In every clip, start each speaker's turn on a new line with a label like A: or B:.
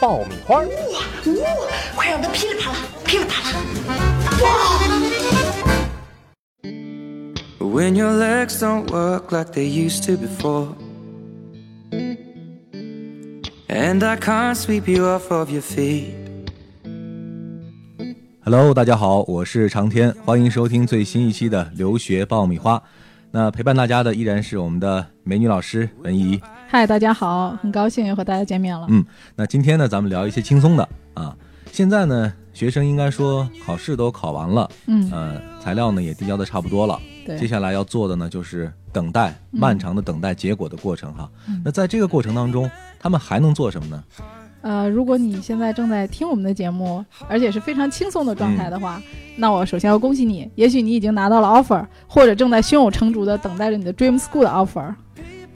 A: 爆米花》。
B: 哇，快让它噼里啪啦，噼里啪啦！哇
C: ！When your legs don't work like they used to before. And I can't sweep you off of your feet.
D: Hello，大家好，我是长天，欢迎收听最新一期的留学爆米花。那陪伴大家的依然是我们的美女老师文怡。
E: 嗨，大家好，很高兴又和大家见面了。
D: 嗯，那今天呢，咱们聊一些轻松的啊。现在呢，学生应该说考试都考完了，
E: 嗯，
D: 呃，材料呢也递交的差不多了，
E: 对，
D: 接下来要做的呢就是等待，漫长的等待结果的过程哈。
E: 嗯
D: 那在这个过程当中，他们还能做什么呢？
E: 呃，如果你现在正在听我们的节目，而且是非常轻松的状态的话，那我首先要恭喜你，也许你已经拿到了 offer，或者正在胸有成竹的等待着你的 dream school 的 offer。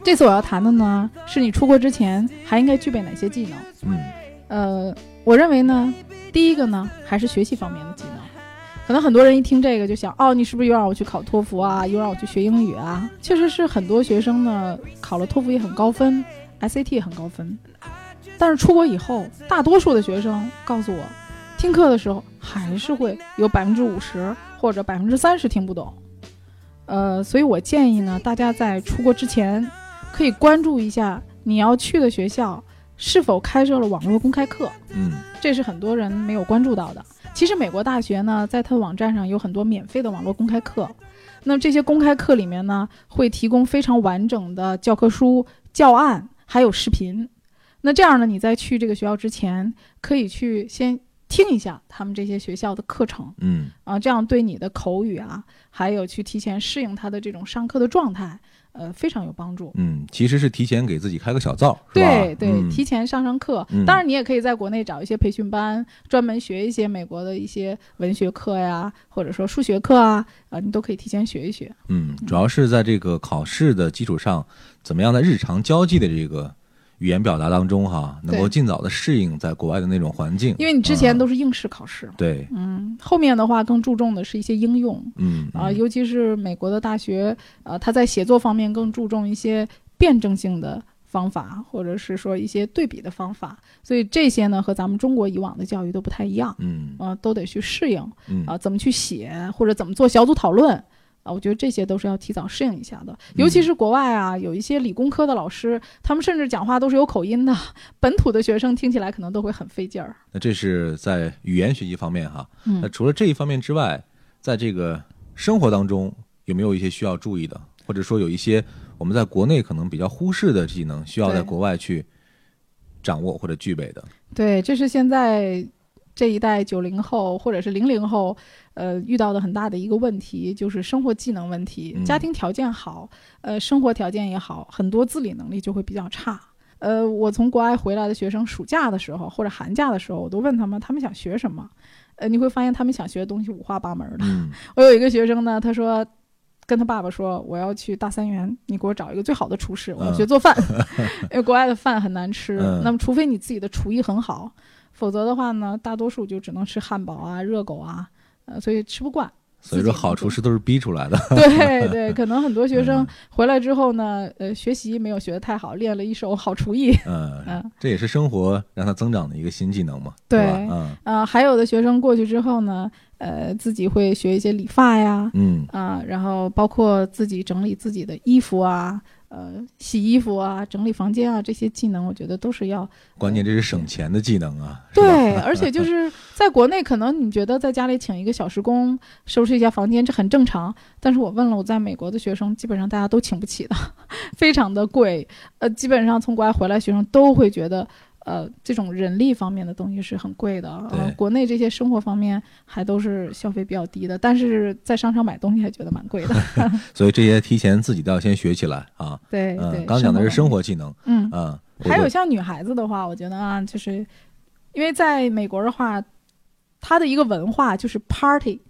E: 这次我要谈的呢，是你出国之前还应该具备哪些技能。
D: 嗯
E: 呃，我认为呢，第一个呢，还是学习方面的技能。可能很多人一听这个就想，哦，你是不是又让我去考托福啊，又让我去学英语啊？确实是很多学生呢，考了托福也很高分，SAT 也很高分，但是出国以后，大多数的学生告诉我，听课的时候还是会有百分之五十或者百分之三十听不懂。呃，所以我建议呢，大家在出国之前，可以关注一下你要去的学校是否开设了网络公开课。
D: 嗯
E: 这是很多人没有关注到的。其实美国大学呢，在它的网站上有很多免费的网络公开课。那么这些公开课里面呢，会提供非常完整的教科书、教案，还有视频。那这样呢，你在去这个学校之前，可以去先听一下他们这些学校的课程
D: 嗯
E: 啊，这样对你的口语啊，还有去提前适应他的这种上课的状态，呃，非常有帮助。
D: 嗯，其实是提前给自己开个小灶，
E: 对对，
D: 嗯
E: 提前上上课。
D: 嗯
E: 当然，你也可以在国内找一些培训班，专门学一些美国的一些文学课呀，或者说数学课啊，啊，你都可以提前学一学。
D: 嗯，主要是在这个考试的基础上，怎么样在日常交际的这个语言表达当中哈，能够尽早的适应在国外的那种环境。
E: 因为你之前
D: 啊
E: 都是应试考试，
D: 对，
E: 嗯，后面的话更注重的是一些应用
D: 嗯
E: 啊，
D: 嗯
E: 尤其是美国的大学，呃，他在写作方面更注重一些辩证性的。方法，或者是说一些对比的方法，所以这些呢和咱们中国以往的教育都不太一样，
D: 嗯
E: 啊、都得去适应。
D: 嗯
E: 啊，怎么去写或者怎么做小组讨论啊，我觉得这些都是要提早适应一下的。尤其是国外啊，有一些理工科的老师，他们甚至讲话都是有口音的，本土的学生听起来可能都会很费劲儿。
D: 那这是在语言学习方面哈。那
E: 嗯，
D: 除了这一方面之外，在这个生活当中有没有一些需要注意的，或者说有一些我们在国内可能比较忽视的技能，需要在国外去掌握或者具备的？
E: 对，这是现在这一代九零后或者是零零后，呃，遇到的很大的一个问题，就是生活技能问题。
D: 嗯
E: 家庭条件好，呃，生活条件也好，很多自理能力就会比较差。呃，我从国外回来的学生，暑假的时候或者寒假的时候，我都问他们，他们想学什么？呃，你会发现他们想学的东西五花八门的。
D: 嗯
E: 我有一个学生呢，他说。跟他爸爸说：“我要去大三元，你给我找一个最好的厨师，我要学做饭，因为国外的饭很难吃。
D: 嗯
E: 那么，除非你自己的厨艺很好，否则的话呢，大多数就只能吃汉堡啊、热狗啊，呃，所以吃不惯。
D: 所以说好厨师都是逼出来的。
E: 对 对，可能很多学生
D: 嗯
E: 回来之后呢，呃，学习没有学得太好，练了一手好厨艺。
D: 嗯
E: 嗯，
D: 这也是生活让他增长的一个新技能嘛，
E: 对
D: 吧？嗯
E: 啊、还有的学生过去之后呢，呃，自己会学一些理发呀，
D: 嗯
E: 啊、然后包括自己整理自己的衣服啊，呃，洗衣服啊，整理房间啊，这些技能，我觉得都是要
D: 关键这是省钱的技能啊，
E: 对，而且就是在国内，可能你觉得在家里请一个小时工收拾一下房间，这很正常。但是我问了我在美国的学生，基本上大家都请不起的，非常的贵。呃，基本上从国外回来，学生都会觉得。呃，这种人力方面的东西是很贵的，呃，国内这些生活方面还都是消费比较低的，但是在商场买东西还觉得蛮贵的。
D: 所以这些提前自己都要先学起来啊。
E: 对对
D: 嗯，，刚讲的是生
E: 活
D: 活技能，
E: 嗯，
D: 嗯，
E: 还有像女孩子的话，我觉得啊，就是因为在美国的话，它的一个文化就是 party，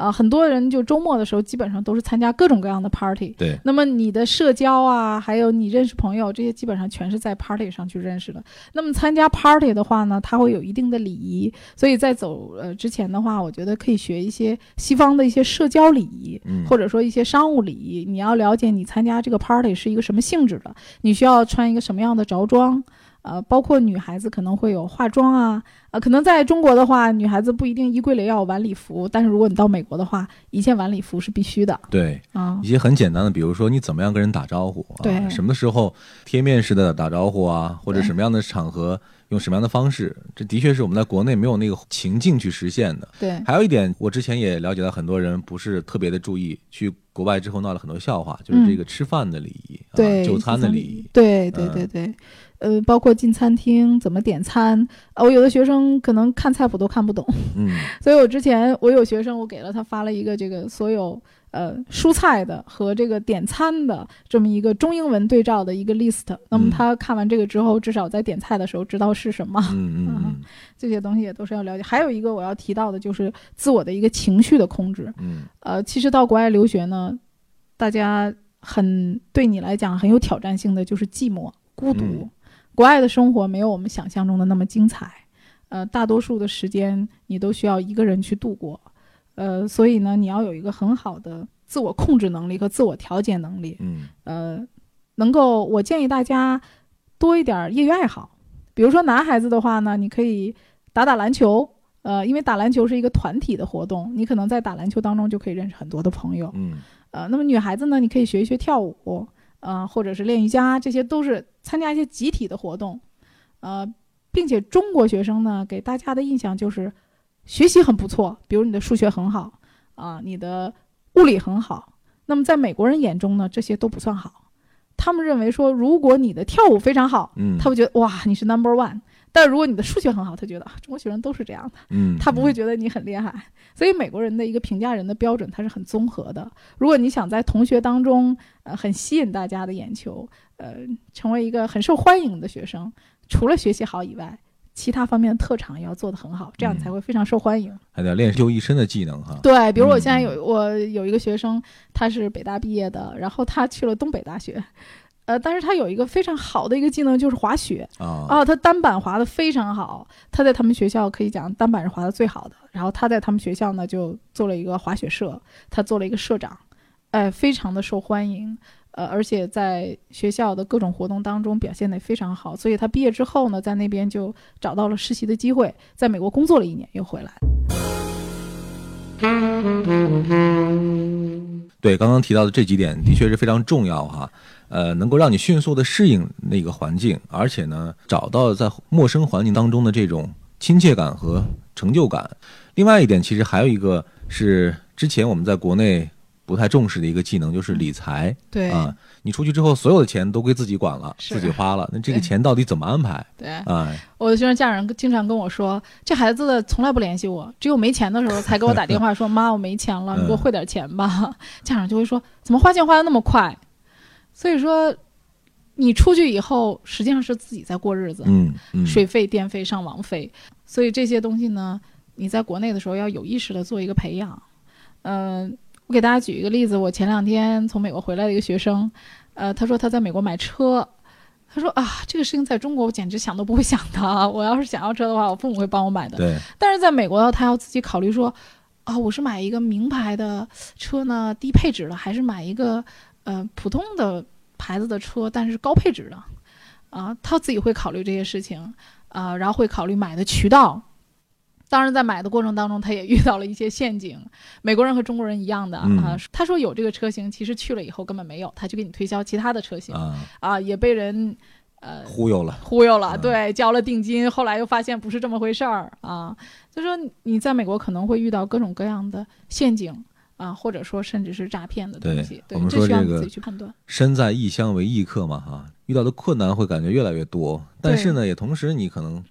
E: 啊、很多人就周末的时候基本上都是参加各种各样的 party。
D: 对，
E: 那么你的社交啊，还有你认识朋友，这些基本上全是在 party 上去认识的。那么参加 party 的话呢，它会有一定的礼仪，所以在走呃之前的话，我觉得可以学一些西方的一些社交礼仪，
D: 嗯，
E: 或者说一些商务礼仪。你要了解你参加这个 party 是一个什么性质的，你需要穿一个什么样的着装。呃，包括女孩子可能会有化妆啊，呃，可能在中国的话，女孩子不一定衣柜里要有晚礼服，但是如果你到美国的话，一件晚礼服是必须的
D: 对。
E: 啊
D: 一。些很简单的，比如说你怎么样跟人打招呼啊，
E: 对
D: 什么时候贴面式的打招呼啊，或者什么样的场合用什么样的方式，这的确是我们在国内没有那个情境去实现的。
E: 对，
D: 还有一点，我之前也了解到，很多人不是特别的注意，去国外之后闹了很多笑话，就是这个吃饭的礼仪，
E: 嗯对，
D: 啊，就餐的礼仪，
E: 对对
D: 嗯
E: 对对，呃，包括进餐厅怎么点餐，呃，我有的学生可能看菜谱都看不懂，
D: 嗯
E: 所以我之前我有学生，我给了他发了一个这个所有呃蔬菜的和这个点餐的这么一个中英文对照的一个 list。那么
D: 嗯
E: 他看完这个之后，至少在点菜的时候知道是什么，
D: 嗯嗯嗯
E: 这些东西也都是要了解。还有一个我要提到的就是自我的一个情绪的控制。
D: 嗯
E: 呃，其实到国外留学呢，大家很对你来讲很有挑战性的就是寂寞、孤独。
D: 嗯
E: 国外的生活没有我们想象中的那么精彩，呃，大多数的时间你都需要一个人去度过，呃，所以呢，你要有一个很好的自我控制能力和自我调节能力，
D: 嗯。
E: 呃，能够，我建议大家多一点儿业余爱好，比如说男孩子的话呢，你可以打打篮球，呃，因为打篮球是一个团体的活动，你可能在打篮球当中就可以认识很多的朋友，
D: 嗯。
E: 呃，那么女孩子呢，你可以学一学跳舞，呃，或者是练瑜伽，这些都是参加一些集体的活动，呃，并且中国学生呢，给大家的印象就是学习很不错，比如你的数学很好，啊、你的物理很好。那么在美国人眼中呢，这些都不算好，他们认为说，如果你的跳舞非常好，
D: 嗯，
E: 他会觉得哇，你是 number one。但如果你的数学很好，他觉得啊，中国学生都是这样的。
D: 嗯
E: 他不会觉得你很厉害。所以美国人的一个评价人的标准，它是很综合的。如果你想在同学当中，呃，很吸引大家的眼球，呃，成为一个很受欢迎的学生，除了学习好以外，其他方面的特长也要做得很好，这样你才会非常受欢迎。
D: 还得练就一身的技能哈。
E: 对，比如我现在
D: 嗯
E: 有我有一个学生，他是北大毕业的，然后他去了东北大学。呃，但是他有一个非常好的一个技能，就是滑雪。
D: 啊
E: 哦，他单板滑的非常好，他在他们学校可以讲单板是滑的最好的。然后他在他们学校呢就做了一个滑雪社，他做了一个社长，哎，非常的受欢迎。呃，而且在学校的各种活动当中表现得非常好，所以他毕业之后呢，在那边就找到了实习的机会，在美国工作了一年，又回来。
D: 对，刚刚提到的这几点的确是非常重要哈，呃，能够让你迅速的适应那个环境，而且呢，找到在陌生环境当中的这种亲切感和成就感。另外一点，其实还有一个是之前我们在国内不太重视的一个技能，就是理财
E: 对
D: 啊。你出去之后，所有的钱都归自己管了，自己花了，那这个钱到底怎么安排？
E: 对，
D: 啊，
E: 我的学生家长经常跟我说，这孩子从来不联系我，只有没钱的时候才给我打电话说 妈，我没钱了，你给我汇点钱吧。家长就会说，怎么花钱花的那么快？所以说，你出去以后，实际上是自己在过日子，
D: 嗯嗯，
E: 水费、电费、上网费，所以这些东西呢，你在国内的时候要有意识的做一个培养。嗯、我给大家举一个例子，我前两天从美国回来的一个学生，呃，他说他在美国买车。他说啊，这个事情在中国我简直想都不会想的。我要是想要车的话，我父母会帮我买的。
D: 对，
E: 但是在美国，他要自己考虑说，啊，我是买一个名牌的车呢，低配置的，还是买一个呃普通的牌子的车，但是高配置的，啊，他自己会考虑这些事情，啊，然后会考虑买的渠道。当然，在买的过程当中，他也遇到了一些陷阱。美国人和中国人一样的啊
D: 嗯，
E: 他说有这个车型，其实去了以后根本没有，他就给你推销其他的车型
D: 啊，
E: 啊，也被人呃
D: 忽悠了，
E: 忽悠了，
D: 嗯
E: 对，交了定金，后来又发现不是这么回事儿啊。就说你在美国可能会遇到各种各样的陷阱啊，或者说甚至是诈骗的东西，
D: 我们说这个
E: 自己去判断。
D: 身在异乡为异客嘛，哈，遇到的困难会感觉越来越多，但是呢，也同时你可能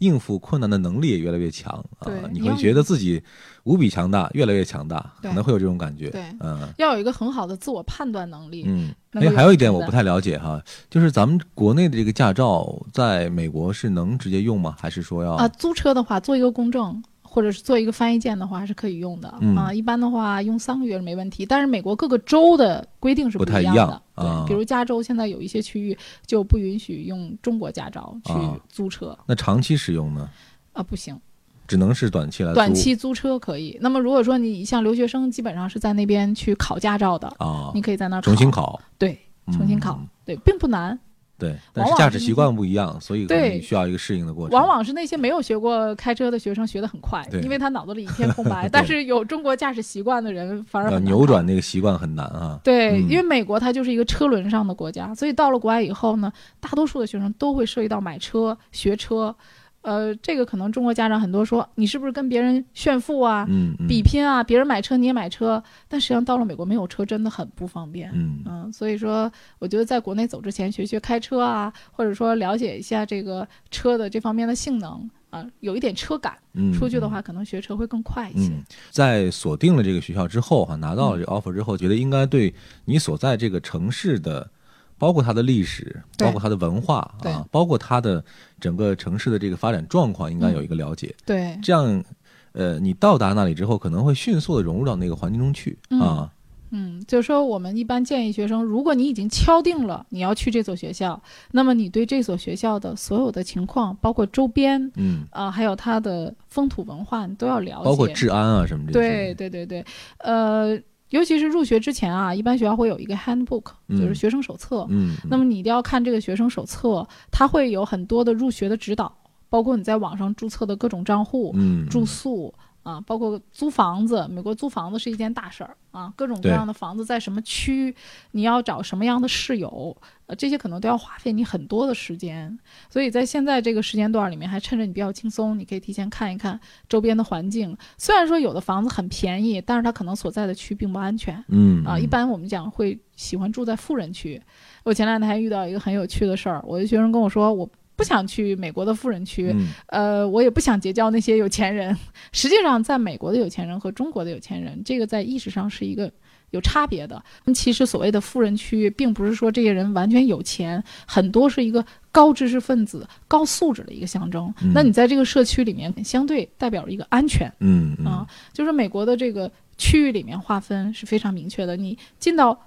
D: 应付困难的能力也越来越强啊，
E: 你
D: 会觉得自己无比强大，越来越强大，可能会有这种感觉，
E: 对
D: 嗯
E: 要有一个很好的自我判断能力。
D: 嗯。哎，还有一点我不太了解哈，就是咱们国内的这个驾照在美国是能直接用吗？还是说要
E: 啊，租车的话做一个公证，或者是做一个翻译件的话还是可以用的、
D: 嗯。
E: 啊。一般的话用三个月是没问题，但是美国各个州的规定是
D: 不太
E: 一样的。对，比如加州现在有一些区域就不允许用中国驾照去
D: 啊。
E: 租车。
D: 那长期使用呢，
E: 啊不行，
D: 只能是短期来租？
E: 短期租车可以。那么如果说你像留学生，基本上是在那边去考驾照的，
D: 啊。
E: 你，可以在那儿
D: 重新，考，
E: 对，重新考，
D: 嗯。
E: 对，并不难。
D: 对，但是驾驶习惯不一样，所以
E: 对
D: 你需要一个适应的过程。
E: 往往是那些没有学过开车的学生学得很快，因为他脑子里一片空白。但是有中国驾驶习惯的人反而
D: 要扭转那个习惯很难啊。
E: 对，
D: 嗯
E: 因为美国它就是一个车轮上的国家，所以到了国外以后呢，大多数的学生都会涉及到买车、学车。呃，这个可能中国家长很多说你是不是跟别人炫富啊、
D: 嗯嗯，
E: 比拼啊，别人买车你也买车，但实际上到了美国没有车真的很不方便。
D: 嗯
E: 嗯，所以说，我觉得在国内走之前学学开车啊，或者说了解一下这个车的这方面的性能啊，有一点车感，
D: 嗯，
E: 出去的话可能学车会更快一些。
D: 嗯，在锁定了这个学校之后哈、拿到了这个 offer 之后，觉得应该对你所在这个城市的，包括它的历史，包括它的文化啊，包括它的整个城市的这个发展状况，应该有一个了解。
E: 对，
D: 这样，呃，你到达那里之后，可能会迅速的融入到那个环境中去
E: 嗯
D: 啊。
E: 嗯，就是说，我们一般建议学生，如果你已经敲定了你要去这所学校，那么你对这所学校的所有的情况，包括周边
D: 嗯，
E: 啊、还有它的风土文化，你都要了解。
D: 包括治安啊什么这些。
E: 对对对对，呃，尤其是入学之前啊，一般学校会有一个 handbook，就是
D: 嗯
E: 学生手册。
D: 嗯，嗯，
E: 那么你一定要看这个学生手册，它会有很多的入学的指导，包括你在网上注册的各种账户、
D: 嗯，
E: 住宿啊，包括租房子。美国租房子是一件大事儿啊，各种各样的房子在什么区，你要找什么样的室友，呃，这些可能都要花费你很多的时间。所以在现在这个时间段里面，还趁着你比较轻松，你可以提前看一看周边的环境。虽然说有的房子很便宜，但是它可能所在的区并不安全。
D: 嗯
E: 啊，一般我们讲会喜欢住在富人区。我前两天还遇到一个很有趣的事儿，我的学生跟我说，我不想去美国的富人区，
D: 嗯
E: 呃，我也不想结交那些有钱人。实际上，在美国的有钱人和中国的有钱人，这个在意识上是一个。有差别的。其实所谓的富人区，并不是说这些人完全有钱，很多是一个高知识分子、高素质的一个象征。
D: 嗯
E: 那你在这个社区里面，相对代表了一个安全。
D: 嗯嗯
E: 啊，就是美国的这个区域里面划分是非常明确的。你进到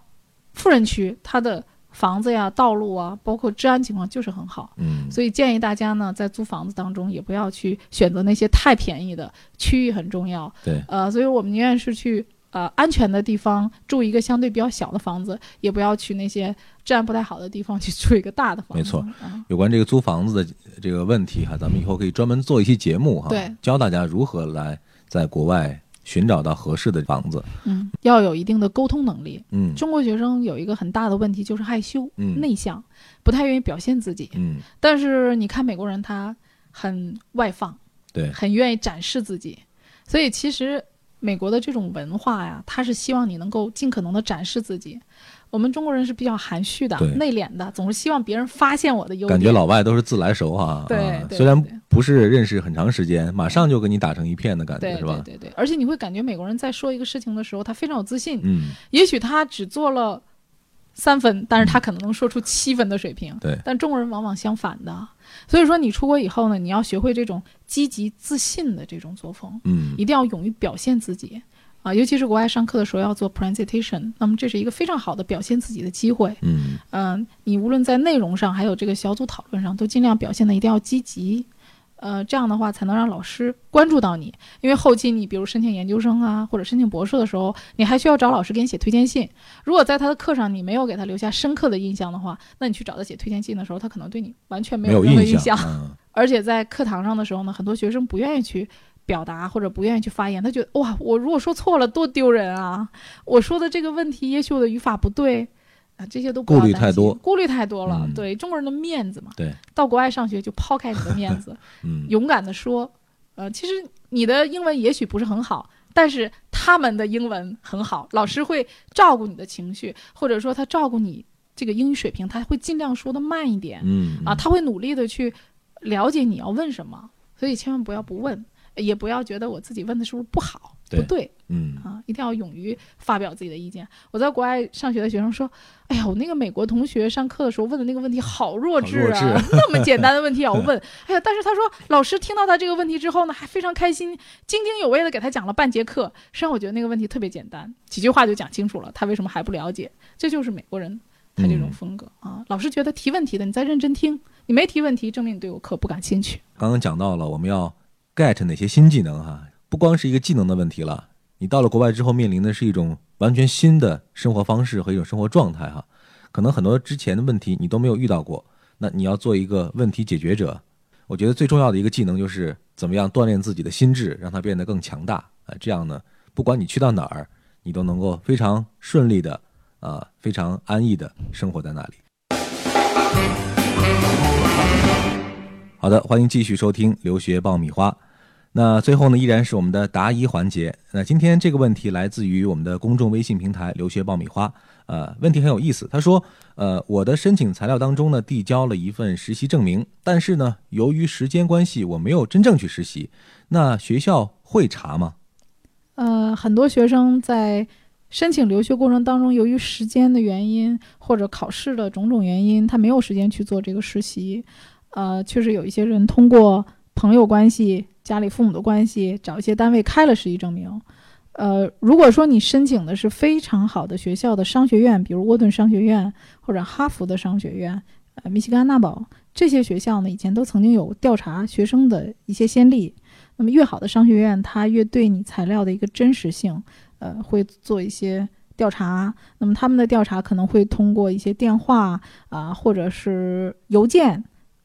E: 富人区，它的房子呀、道路啊，包括治安情况就是很好。
D: 嗯，
E: 所以建议大家呢，在租房子当中也不要去选择那些太便宜的，区域很重要。
D: 对，
E: 呃，所以我们宁愿是去呃安全的地方住一个相对比较小的房子，也不要去那些治安不太好的地方去住一个大的房子。
D: 没错
E: 啊，
D: 有关这个租房子的这个问题哈，咱们以后可以专门做一期节目哈，
E: 对
D: 教大家如何来在国外寻找到合适的房子。
E: 嗯，要有一定的沟通能力。
D: 嗯
E: 中国学生有一个很大的问题就是害羞、
D: 嗯
E: 内向，不太愿意表现自己。
D: 嗯，
E: 但是你看美国人，他很外放，
D: 对，
E: 很愿意展示自己，所以其实美国的这种文化呀，他是希望你能够尽可能的展示自己。我们中国人是比较含蓄的、内敛的，总是希望别人发现我的优点。
D: 感觉老外都是自来熟哈。
E: 对
D: 虽然不是认识很长时间，马上就跟你打成一片的感觉是吧？
E: 对对对，而且你会感觉美国人在说一个事情的时候，他非常有自信。
D: 嗯，
E: 也许他只做了三分，但是他可能能说出七分的水平。
D: 对
E: 但中国人往往相反的，所以说你出国以后呢，你要学会这种积极自信的这种作风，
D: 嗯
E: 一定要勇于表现自己啊，尤其是国外上课的时候要做 presentation，那么这是一个非常好的表现自己的机会。
D: 嗯
E: 嗯、你无论在内容上，还有这个小组讨论上，都尽量表现的一定要积极。呃，这样的话才能让老师关注到你，因为后期你比如申请研究生啊，或者申请博士的时候，你还需要找老师给你写推荐信。如果在他的课上你没有给他留下深刻的印象的话，那你去找他写推荐信的时候，他可能对你完全没
D: 没有
E: 任何
D: 印
E: 象。
D: 嗯
E: 而且在课堂上的时候呢，很多学生不愿意去表达或者不愿意去发言，他觉得哇，我如果说错了多丢人啊！我说的这个问题，也许我的语法不对啊，这些都
D: 顾虑太多
E: 顾虑太多了。
D: 嗯
E: 对中国人的面子嘛，
D: 对，
E: 到国外上学就抛开你的面子，
D: 嗯
E: 勇敢的说，呃，其实你的英文也许不是很好。但是他们的英文很好，老师会照顾你的情绪，或者说他照顾你这个英语水平，他会尽量说的慢一点。
D: 嗯
E: 啊，他会努力的去了解你要问什么，所以千万不要不问，也不要觉得我自己问的是不是不好，不对
D: 嗯
E: 啊，一定要勇于发表自己的意见。我在国外上学的学生说：“哎呀，我那个美国同学上课的时候问的那个问题好弱智啊，
D: 智
E: 那么简单的问题也要 问。哎呀，但是他说老师听到他这个问题之后呢，还非常开心，津津有味的给他讲了半节课。实际上我觉得那个问题特别简单，几句话就讲清楚了，他为什么还不了解？这就是美国人他这种
D: 嗯
E: 风格、啊。老师觉得提问题的你再认真听，你没提问题，证明你对我课不感兴趣。
D: 刚刚讲到了我们要 get 哪些新技能哈，不光是一个技能的问题了，你到了国外之后面临的是一种完全新的生活方式和一种生活状态哈，可能很多之前的问题你都没有遇到过，那你要做一个问题解决者，我觉得最重要的一个技能就是怎么样锻炼自己的心智，让它变得更强大啊，这样呢，不管你去到哪儿，你都能够非常顺利的啊，非常安逸的生活在那里。好的，欢迎继续收听留学爆米花。那最后呢，依然是我们的答疑环节。那今天这个问题来自于我们的公众微信平台“留学爆米花”。呃，问题很有意思。他说，呃，我的申请材料当中呢，递交了一份实习证明，但是呢，由于时间关系，我没有真正去实习。那学校会查吗？
E: 呃，很多学生在申请留学过程当中，由于时间的原因或者考试的种种原因，他没有时间去做这个实习。呃，确实有一些人通过朋友关系、家里父母的关系，找一些单位开了实习证明。呃，如果说你申请的是非常好的学校的商学院，比如沃顿商学院或者哈佛的商学院，呃，密西根安娜堡这些学校呢，以前都曾经有调查学生的一些先例。那么越好的商学院，它越对你材料的一个真实性，呃，会做一些调查。那么他们的调查可能会通过一些电话啊、或者是邮件，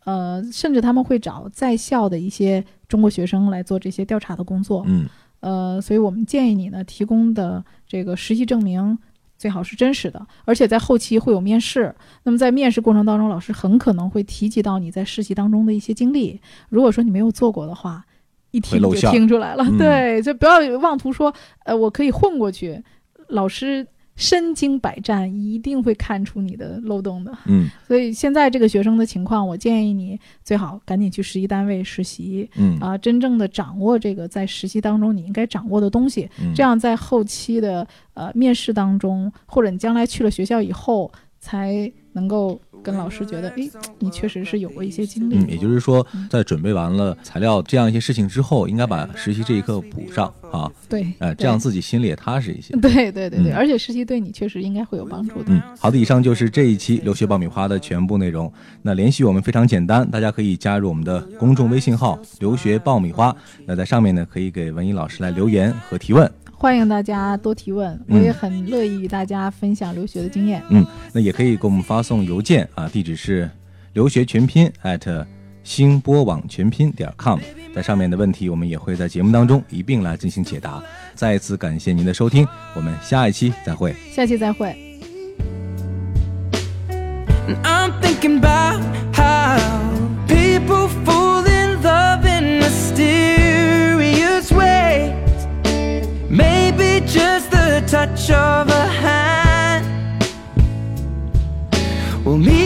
E: 呃，甚至他们会找在校的一些中国学生来做这些调查的工作。
D: 嗯
E: 呃，所以我们建议你呢，提供的这个实习证明最好是真实的，而且在后期会有面试。那么在面试过程当中，老师很可能会提及到你在实习当中的一些经历。如果说你没有做过的话，一听就听出来了。
D: 嗯
E: 对，就不要妄图说，呃，我可以混过去。老师身经百战，一定会看出你的漏洞的。
D: 嗯
E: 所以现在这个学生的情况，我建议你最好赶紧去实习单位实习。
D: 嗯
E: 啊，真正的掌握这个在实习当中你应该掌握的东西，
D: 嗯，
E: 这样在后期的呃面试当中，或者你将来去了学校以后，才能够跟老师觉得，诶，你确实是有过一些经历。
D: 嗯，也就是说
E: 嗯，
D: 在准备完了材料这样一些事情之后，应该把实习这一课补上啊，
E: 对，
D: 呃，这样自己心里也踏实一些。
E: 对对对对，
D: 嗯
E: 而且实习对你确实应该会有帮助的。
D: 嗯，好的，以上就是这一期留学爆米花的全部内容。那联系我们非常简单，大家可以加入我们的公众微信号“留学爆米花”。那在上面呢，可以给文艺老师来留言和提问。
E: 欢迎大家多提问，我
D: 嗯
E: 也很乐意与大家分享留学的经验。
D: 嗯，那也可以给我们发送邮件啊，地址是留学全拼 at 星波网全拼点 com。在上面的问题，我们也会在节目当中一并来进行解答。再一次感谢您的收听，我们下一期再会。
E: 下期再会。
C: And I'm thinking about touch of a hand. Well, meet.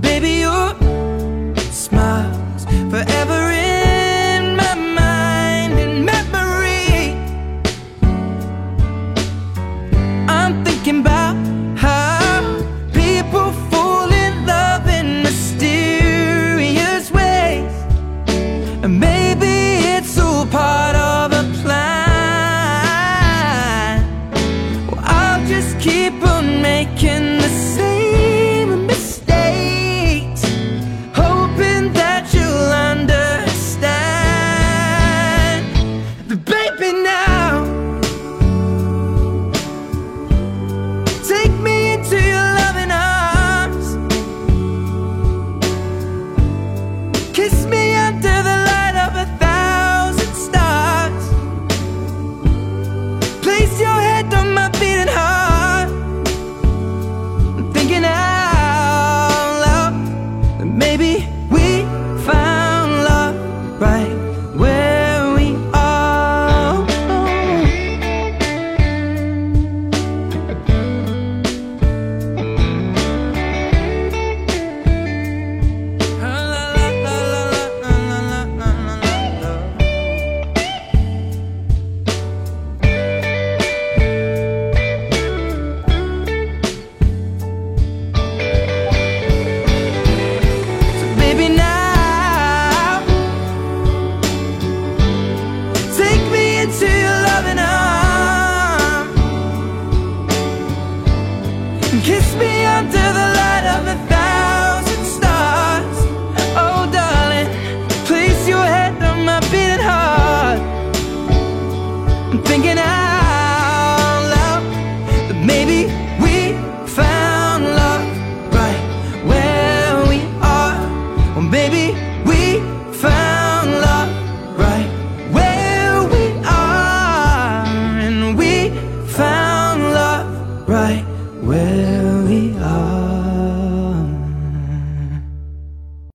C: baby, you're